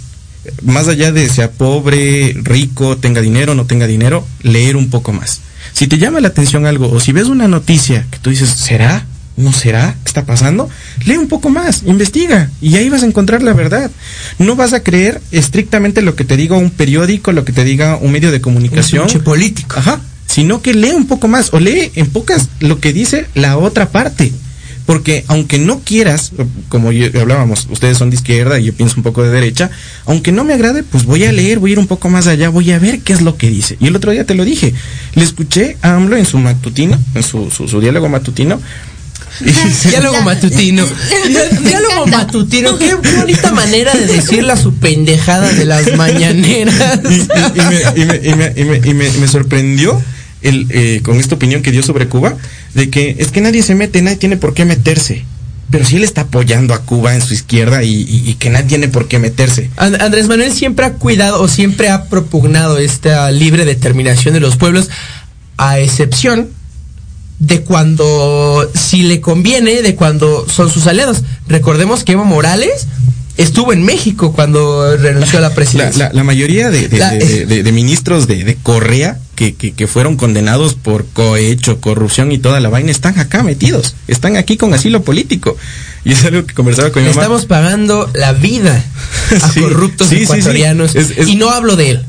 Más allá de sea pobre, rico, tenga dinero, no tenga dinero, leer un poco más. Si te llama la atención algo o si ves una noticia que tú dices, ¿será? ¿No será? ¿Qué está pasando? Lee un poco más, investiga y ahí vas a encontrar la verdad. No vas a creer estrictamente lo que te diga un periódico, lo que te diga un medio de comunicación. Un político. Ajá. Sino que lee un poco más o lee en pocas lo que dice la otra parte. Porque aunque no quieras, como yo- hablábamos, ustedes son de izquierda y yo pienso un poco de derecha, aunque no me agrade, pues voy a leer, voy a ir un poco más allá, voy a ver qué es lo que dice. Y el otro día te lo dije, le escuché a AMLO en su matutino, en su, su, su diálogo matutino. Diálogo matutino. Diálogo matutino. Qué bonita manera de decir la su pendejada de las mañaneras. y, me, sorprendió el, eh, con esta opinión que dio sobre Cuba, de que es que nadie se mete, nadie tiene por qué meterse. Pero si él está apoyando a Cuba en su izquierda y, y- y que nadie tiene por qué meterse. And- Andrés Manuel siempre ha cuidado o siempre ha propugnado esta libre determinación de los pueblos, a excepción de cuando, si le conviene, de cuando son sus aliados. Recordemos que Evo Morales estuvo en México cuando renunció a la presidencia. la- la mayoría de, de- La- de- de- de ministros de, de Correa que, que- que fueron condenados por cohecho, corrupción y toda la vaina están acá metidos, están aquí con asilo político. Y es algo que conversaba con mi mamá. Estamos pagando la vida a Sí, corruptos sí, sí, sí. ecuatorianos. Es- es- Y no hablo de él.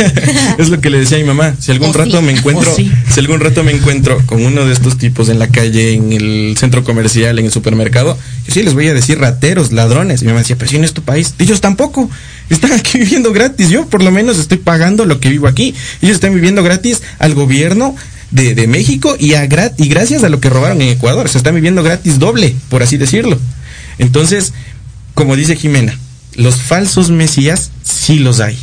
es lo que le decía a mi mamá. Si algún O rato sí, me encuentro, si algún rato me encuentro con uno de estos tipos en la calle, en el centro comercial, en el supermercado, yo sí les voy a decir rateros, ladrones. Y mi mamá decía, pero si no es tu país. Ellos tampoco. Están aquí viviendo gratis. Yo por lo menos estoy pagando lo que vivo aquí. Ellos están viviendo gratis al gobierno de, de México y, a y gracias a lo que robaron en Ecuador. Se están viviendo gratis doble, por así decirlo. Entonces, como dice Jimena, los falsos mesías sí los hay.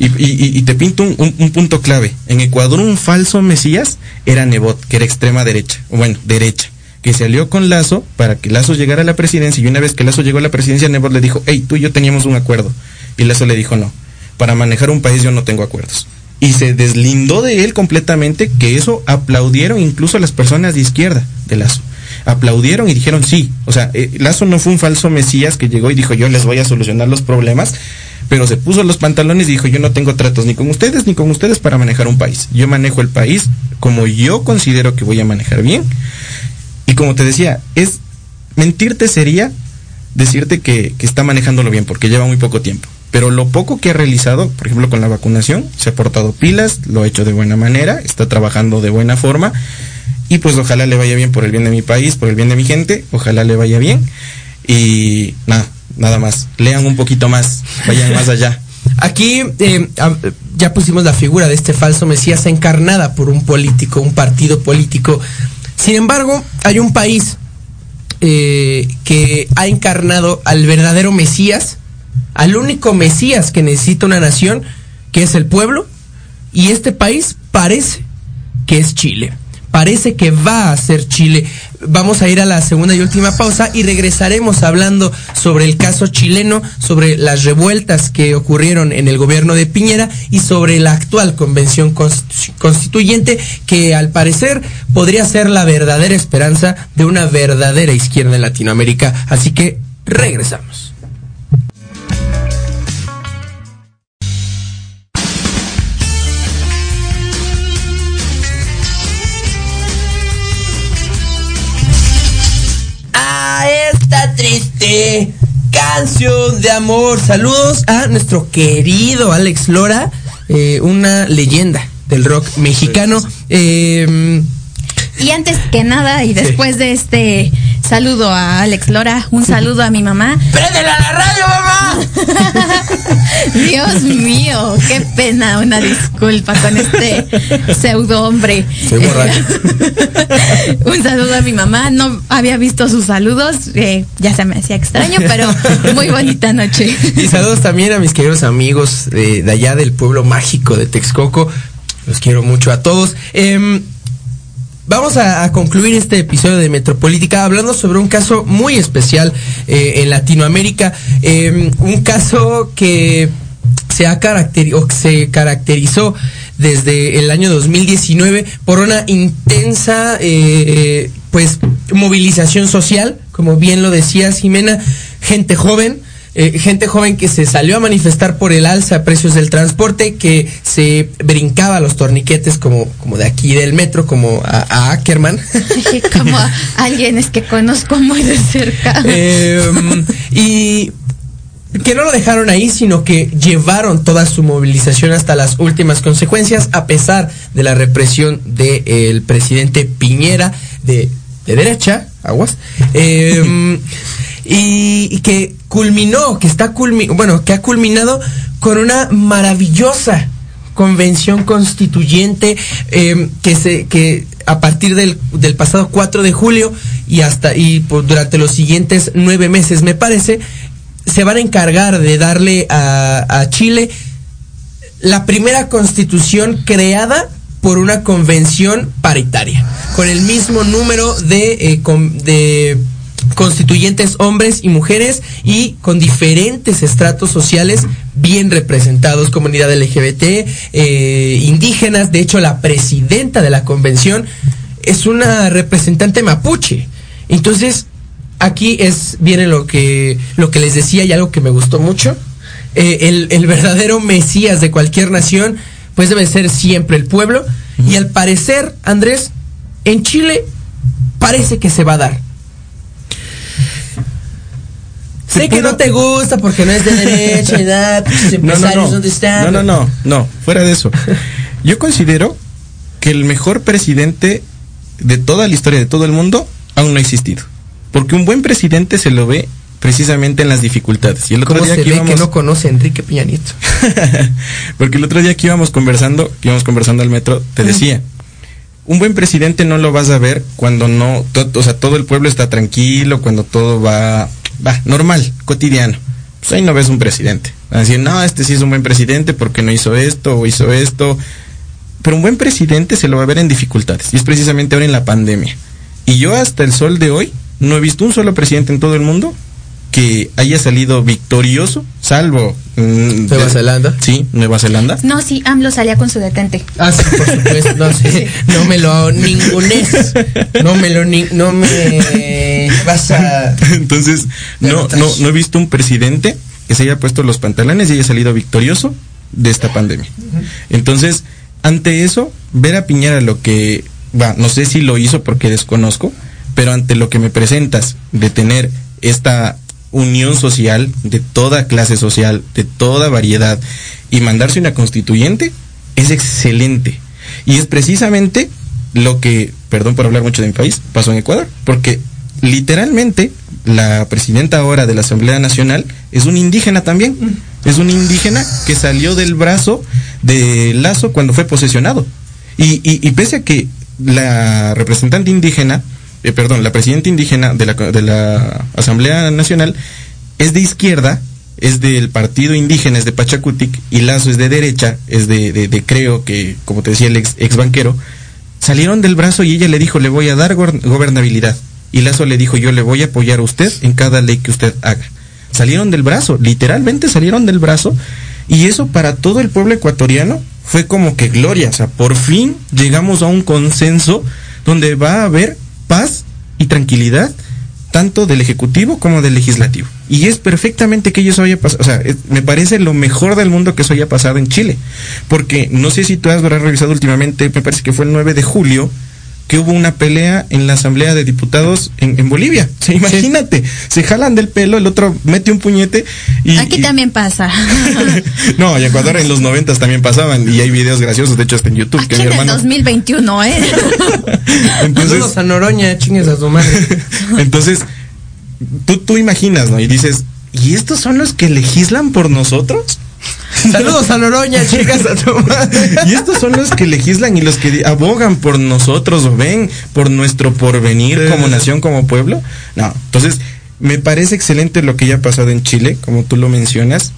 Y, y- te pinto un, un- un punto clave. En Ecuador un falso mesías era Nebot, que era extrema derecha, bueno, derecha, que se alió con Lazo para que Lazo llegara a la presidencia y una vez que Lazo llegó a la presidencia, Nebot le dijo, hey, tú y yo teníamos un acuerdo. Y Lazo le dijo, no, para manejar un país yo no tengo acuerdos. Y se deslindó de él completamente, que eso aplaudieron incluso las personas de izquierda de Lazo aplaudieron y dijeron sí. O sea, eh, Lazo no fue un falso mesías que llegó y dijo yo les voy a solucionar los problemas, pero se puso los pantalones y dijo yo no tengo tratos ni con ustedes ni con ustedes para manejar un país. Yo manejo el país como yo considero que voy a manejar bien. Y como te decía, es mentirte sería decirte que, que está manejándolo bien porque lleva muy poco tiempo. Pero lo poco que ha realizado, por ejemplo con la vacunación, se ha portado pilas, lo ha hecho de buena manera, está trabajando de buena forma y pues ojalá le vaya bien por el bien de mi país, por el bien de mi gente, ojalá le vaya bien y nada, nada más, lean un poquito más, vayan más allá. Aquí eh, ya pusimos la figura de este falso Mesías encarnada por un político, un partido político. Sin embargo, hay un país eh, que ha encarnado al verdadero Mesías, al único Mesías que necesita una nación, que es el pueblo, y este país parece que es Chile. Parece que va a ser Chile. Vamos a ir a la segunda y última pausa y regresaremos hablando sobre el caso chileno, sobre las revueltas que ocurrieron en el gobierno de Piñera y sobre la actual convención constitu- constituyente que al parecer podría ser la verdadera esperanza de una verdadera izquierda en Latinoamérica. Así que regresamos. Triste canción de amor. Saludos a nuestro querido Alex Lora, eh, una leyenda del rock mexicano. Eh, Y antes que nada y después de este saludo a Alex Lora, un saludo a mi mamá. ¡Préndela a la radio, mamá! Dios mío, qué pena, una disculpa con este pseudo hombre. Soy borracho. un saludo a mi mamá, no había visto sus saludos, eh, ya se me hacía extraño, pero muy bonita noche. Y saludos también a mis queridos amigos de, de allá del pueblo mágico de Texcoco. Los quiero mucho a todos. Em, Vamos a, concluir este episodio de Metropolítica hablando sobre un caso muy especial eh, en Latinoamérica, eh, un caso que se, ha caracteri- o se caracterizó desde el año 2019 por una intensa eh, pues movilización social, como bien lo decía Jimena, gente joven, eh, gente joven que se salió a manifestar por el alza a precios del transporte, que se brincaba los torniquetes como, como de aquí del metro, como a, a Ackerman. como a alguien es que conozco muy de cerca. Em, y que no lo dejaron ahí, sino que llevaron toda su movilización hasta las últimas consecuencias, a pesar de la represión del presidente Piñera de, de derecha, aguas, em, y, que culminó, que está culmi bueno, que ha culminado con una maravillosa convención constituyente em, que se que a partir del, del pasado 4 de julio y hasta y por- durante los siguientes nueve meses me parece se van a encargar de darle a, a Chile la primera constitución creada por una convención paritaria, con el mismo número de, eh, con- de constituyentes hombres y mujeres y con diferentes estratos sociales bien representados, comunidad LGBT, eh, indígenas, de hecho la presidenta de la convención es una representante mapuche. Entonces, aquí es viene lo que lo que les decía y algo que me gustó mucho. Eh, el, el verdadero mesías de cualquier nación, pues debe ser siempre el pueblo. Y al parecer, Andrés, en Chile parece que se va a dar. Sé que no te gusta porque no es de derecha, edad, No, no, empresarios, no. ¿dónde están? No, no, no, no, fuera de eso. Yo considero que el mejor presidente de toda la historia de todo el mundo aún no ha existido. Porque un buen presidente se lo ve precisamente en las dificultades. Y el otro ¿Cómo día se que ve íbamos, que no conoce a Enrique Peña Nieto? porque el otro día que íbamos conversando, que íbamos conversando al metro, te decía, un buen presidente no lo vas a ver cuando no, to- o sea, todo el pueblo está tranquilo, cuando todo va, va, normal, cotidiano. Pues ahí no ves un presidente. Van a decir, no, este sí es un buen presidente porque no hizo esto o hizo esto. Pero un buen presidente se lo va a ver en dificultades. Y es precisamente ahora en la pandemia. Y yo hasta el sol de hoy no he visto un solo presidente en todo el mundo que haya salido victorioso, salvo... mm, Nueva de- Zelanda. Sí, Nueva Zelanda. No, sí, AMLO salía con su detente. Ah, sí, por supuesto. No, sí, no me lo ningunes. No me lo ni, no me vas a Entonces, no, no, no he visto un presidente que se haya puesto los pantalones y haya salido victorioso de esta pandemia. Entonces, ante eso, ver a Piñera lo que, va, no sé si lo hizo porque desconozco, pero ante lo que me presentas de tener esta unión social de toda clase social, de toda variedad, y mandarse una constituyente, es excelente. Y es precisamente lo que, perdón por hablar mucho de mi país, pasó en Ecuador, porque literalmente la presidenta ahora de la Asamblea Nacional es un indígena también, es un indígena que salió del brazo de Lazo cuando fue posesionado. Y, y, y pese a que la representante indígena, eh, perdón, la presidenta indígena de la, Asamblea Nacional es de izquierda, es del partido indígena, es de Pachacutic, y Lazo es de derecha, es de, creo que, como te decía el ex, ex banquero, salieron del brazo y ella le dijo, le voy a dar gobernabilidad. Y Lazo le dijo, yo le voy a apoyar a usted en cada ley que usted haga. Salieron del brazo, literalmente salieron del brazo, y eso para todo el pueblo ecuatoriano fue como que gloria, o sea, por fin llegamos a un consenso donde va a haber paz y tranquilidad tanto del ejecutivo como del legislativo. Y es perfectamente que eso haya pasado, o sea, me parece lo mejor del mundo que eso haya pasado en Chile, porque no sé si tú has revisado últimamente, me parece que fue el 9 de julio, que hubo una pelea en la Asamblea de Diputados en, en Bolivia. Imagínate, se jalan del pelo, el otro mete un puñete y... Aquí y- también pasa. no, en Ecuador en los noventas también pasaban y hay videos graciosos, de hecho hasta en YouTube, Aquí que mi en el hermano... 2021, ¿eh? Entonces, a Noroña, chingues a su madre. entonces tú, tú imaginas, ¿no? Y dices, ¿y estos son los que legislan por nosotros? Saludos a Noroña, chicas a tu madre. Y estos son los que legislan y los que abogan por nosotros o ven por nuestro porvenir Sí. como nación, como pueblo. No, entonces me parece excelente lo que ya ha pasado en Chile, como tú lo mencionas.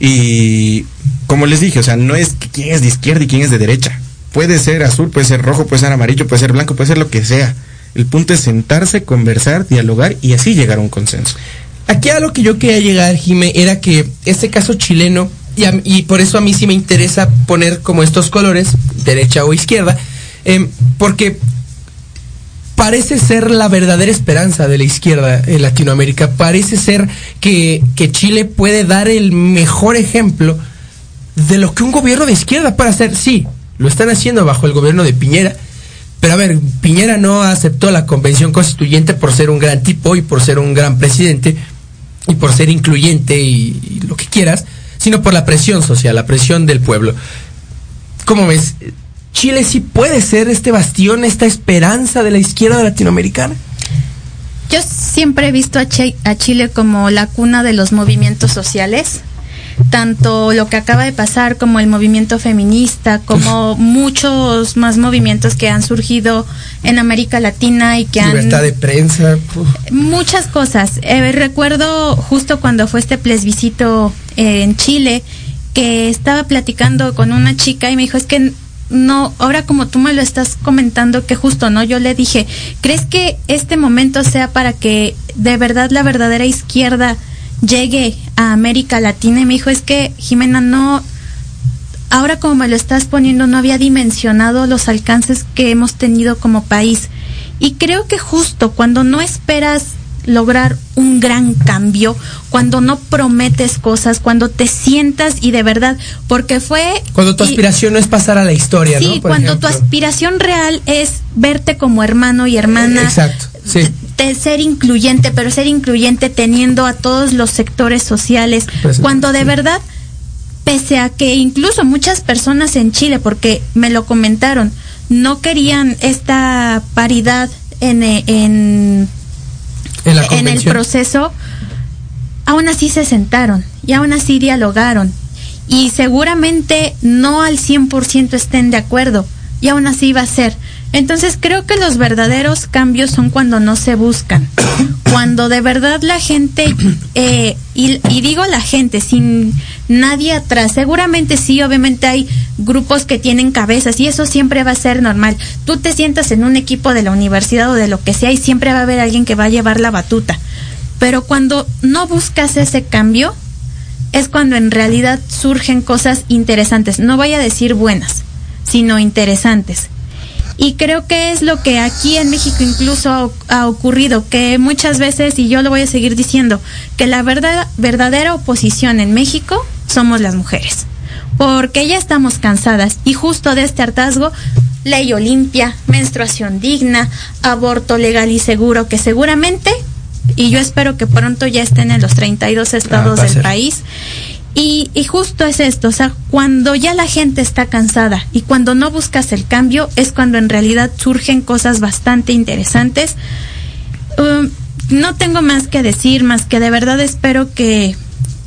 Y como les dije, o sea, no es que quién es de izquierda y quién es de derecha. Puede ser azul, puede ser rojo, puede ser amarillo, puede ser blanco, puede ser lo que sea. El punto es sentarse, conversar, dialogar y así llegar a un consenso. Aquí a lo que yo quería llegar, Jime, era que este caso chileno, y, a- por eso a mí sí me interesa poner como estos colores, derecha o izquierda, em, porque parece ser la verdadera esperanza de la izquierda en Latinoamérica. Parece ser que, que Chile puede dar el mejor ejemplo de lo que un gobierno de izquierda puede hacer. Sí, lo están haciendo bajo el gobierno de Piñera. Pero a ver, Piñera no aceptó la convención constituyente por ser un gran tipo y por ser un gran presidente y por ser incluyente y, lo que quieras, sino por la presión social, la presión del pueblo. ¿Cómo ves? Chile sí puede ser este bastión, esta esperanza de la izquierda latinoamericana. Yo siempre he visto a Chile como la cuna de los movimientos sociales tanto lo que acaba de pasar como el movimiento feminista, como muchos más movimientos que han surgido en América Latina y que Libertad han... Libertad de prensa. Uf. Muchas cosas. Eh, recuerdo justo cuando fue este plebiscito eh, en Chile, que estaba platicando con una chica y me dijo, es que no, ahora como tú me lo estás comentando, que justo, ¿no? Yo le dije, ¿crees que este momento sea para que de verdad la verdadera izquierda llegue a América Latina y me dijo, es que Jimena, no, ahora como me lo estás poniendo, no había dimensionado los alcances que hemos tenido como país. Y creo que justo cuando no esperas lograr un gran cambio, cuando no prometes cosas, cuando te sientas y de verdad, porque fue... Cuando tu aspiración no es pasar a la historia, sí, cuando ejemplo. tu aspiración real es verte como hermano y hermana. Exacto, sí. De ser incluyente, pero ser incluyente teniendo a todos los sectores sociales, pues, cuando de verdad, pese a que incluso muchas personas en Chile, porque me lo comentaron, no querían esta paridad en, en en, en, el proceso, aún así se sentaron y aún así dialogaron. Y seguramente no al 100% estén de acuerdo y aún así va a ser. Entonces creo que los verdaderos cambios son cuando no se buscan, cuando de verdad la gente, eh, y, y, digo la gente, sin nadie atrás, seguramente sí, obviamente hay grupos que tienen cabezas y eso siempre va a ser normal. Tú te sientas en un equipo de la universidad o de lo que sea y siempre va a haber alguien que va a llevar la batuta. Pero cuando no buscas ese cambio, es cuando en realidad surgen cosas interesantes. No voy a decir buenas, sino interesantes. Y creo que es lo que aquí en México incluso ha, ha, ocurrido, que muchas veces, y yo lo voy a seguir diciendo, que la verdad, verdadera oposición en México somos las mujeres. Porque ya estamos cansadas y justo de este hartazgo, ley Olimpia, menstruación digna, aborto legal y seguro, que seguramente, y yo espero que pronto ya estén en los 32 estados ah, del país, y, y, justo es esto, o sea, cuando ya la gente está cansada y cuando no buscas el cambio es cuando en realidad surgen cosas bastante interesantes. Um, no tengo más que decir, más que de verdad espero que,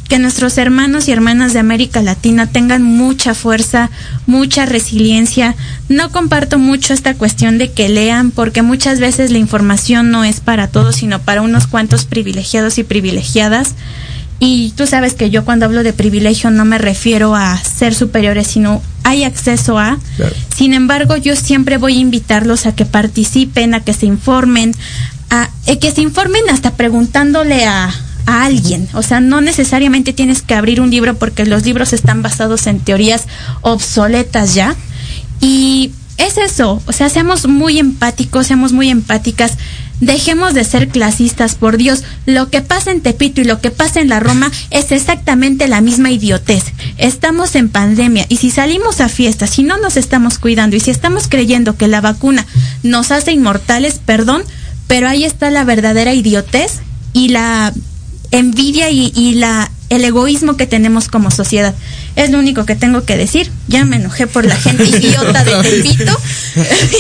que nuestros hermanos y hermanas de América Latina tengan mucha fuerza, mucha resiliencia. No comparto mucho esta cuestión de que lean, porque muchas veces la información no es para todos, sino para unos cuantos privilegiados y privilegiadas. Y tú sabes que yo cuando hablo de privilegio no me refiero a ser superiores, sino hay acceso a. Claro. Sin embargo, yo siempre voy a invitarlos a que participen, a que se informen, a eh, que se informen hasta preguntándole a, a alguien. O sea, no necesariamente tienes que abrir un libro porque los libros están basados en teorías obsoletas ya. Y es eso, o sea, seamos muy empáticos, seamos muy empáticas. Dejemos de ser clasistas, por Dios. Lo que pasa en Tepito y lo que pasa en la Roma es exactamente la misma idiotez. Estamos en pandemia y si salimos a fiestas, si no nos estamos cuidando y si estamos creyendo que la vacuna nos hace inmortales, perdón, pero ahí está la verdadera idiotez y la envidia y, y la el egoísmo que tenemos como sociedad. Es lo único que tengo que decir. Ya me enojé por la gente idiota de Tepito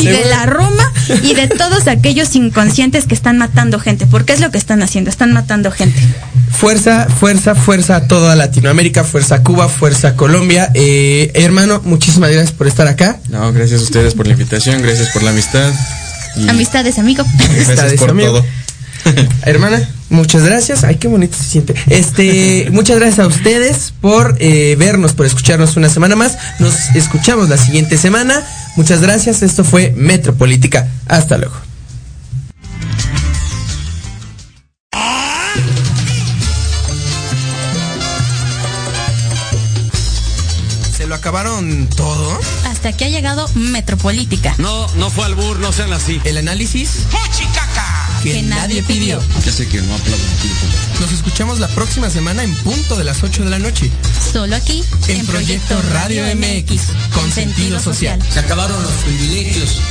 y de la Roma y de todos aquellos inconscientes que están matando gente. Porque es lo que están haciendo, están matando gente. Fuerza, fuerza, fuerza a toda Latinoamérica, fuerza a Cuba, fuerza a Colombia. Eh, hermano, muchísimas gracias por estar acá. No, gracias a ustedes por la invitación, gracias por la amistad. Y... Amistades, amigo. Gracias por amigo. todo. Hermana, muchas gracias. Ay, qué bonito se siente. Este, muchas gracias a ustedes por eh, vernos, por escucharnos una semana más. Nos escuchamos la siguiente semana. Muchas gracias. Esto fue Metropolítica. Hasta luego. ¿Se lo acabaron todo? Hasta hasta aquí ha llegado Metropolítica. No, no fue albur, no sean así. El análisis que, Que nadie pidió. Ya sé que no Nos escuchamos la próxima semana en punto de las 8 de la noche. Solo aquí En Proyecto Radio MX, con sentido social. Se acabaron los privilegios.